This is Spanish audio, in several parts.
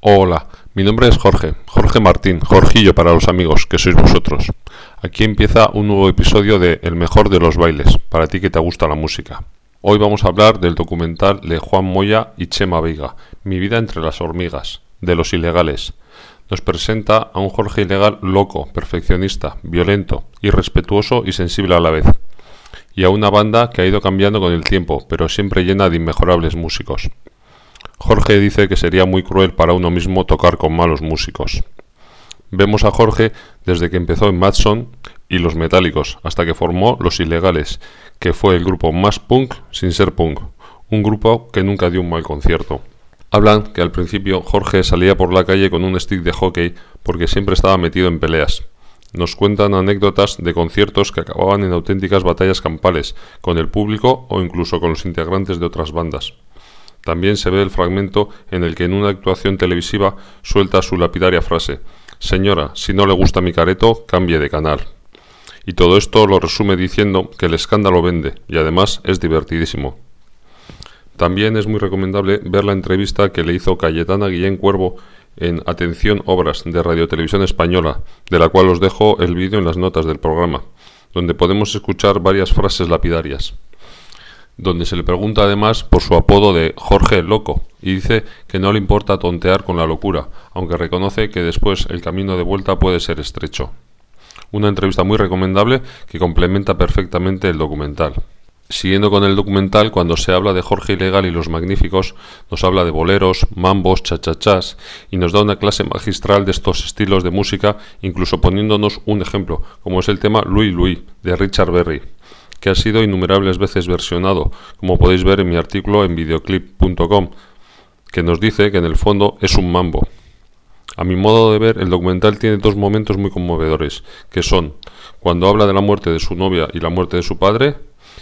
Hola, mi nombre es Jorge, Jorge Martín, Jorgillo para los amigos, que sois vosotros. Aquí empieza un nuevo episodio de El mejor de los bailes, para ti que te gusta la música. Hoy vamos a hablar del documental de Juan Moya y Chema Veiga, Mi vida entre las hormigas, de los ilegales. Nos presenta a un Jorge ilegal loco, perfeccionista, violento, irrespetuoso y sensible a la vez. Y a una banda que ha ido cambiando con el tiempo, pero siempre llena de inmejorables músicos. Jorge dice que sería muy cruel para uno mismo tocar con malos músicos. Vemos a Jorge desde que empezó en Madson y los Metálicos, hasta que formó Los Ilegales, que fue el grupo más punk sin ser punk, un grupo que nunca dio un mal concierto. Hablan que al principio Jorge salía por la calle con un stick de hockey porque siempre estaba metido en peleas. Nos cuentan anécdotas de conciertos que acababan en auténticas batallas campales, con el público o incluso con los integrantes de otras bandas. También se ve el fragmento en el que en una actuación televisiva suelta su lapidaria frase Señora, si no le gusta mi careto, cambie de canal. Y todo esto lo resume diciendo que el escándalo vende y además es divertidísimo. También es muy recomendable ver la entrevista que le hizo Cayetana Guillén Cuervo en Atención Obras de Radio Televisión Española, de la cual os dejo el vídeo en las notas del programa, donde podemos escuchar varias frases lapidarias donde se le pregunta además por su apodo de Jorge el Loco, y dice que no le importa tontear con la locura, aunque reconoce que después el camino de vuelta puede ser estrecho. Una entrevista muy recomendable que complementa perfectamente el documental. Siguiendo con el documental, cuando se habla de Jorge Ilegal y los Magníficos, nos habla de boleros, mambos, chachachás y nos da una clase magistral de estos estilos de música, incluso poniéndonos un ejemplo, como es el tema Louis Louis de Richard Berry que ha sido innumerables veces versionado, como podéis ver en mi artículo en videoclip.com, que nos dice que en el fondo es un mambo. A mi modo de ver, el documental tiene dos momentos muy conmovedores, que son cuando habla de la muerte de su novia y la muerte de su padre,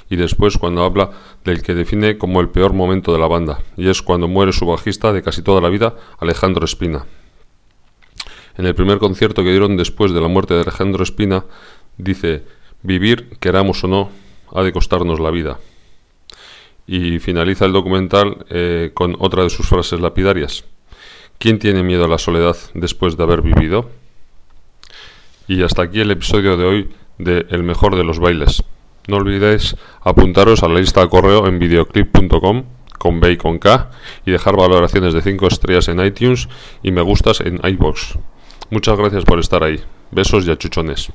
y después cuando habla del que define como el peor momento de la banda, y es cuando muere su bajista de casi toda la vida, Alejandro Espina. En el primer concierto que dieron después de la muerte de Alejandro Espina, dice, vivir, queramos o no, ha de costarnos la vida. Y finaliza el documental eh, con otra de sus frases lapidarias. ¿Quién tiene miedo a la soledad después de haber vivido? Y hasta aquí el episodio de hoy de El mejor de los bailes. No olvidéis apuntaros a la lista de correo en videoclip.com con B y con K y dejar valoraciones de 5 estrellas en iTunes y me gustas en iBox. Muchas gracias por estar ahí. Besos y achuchones.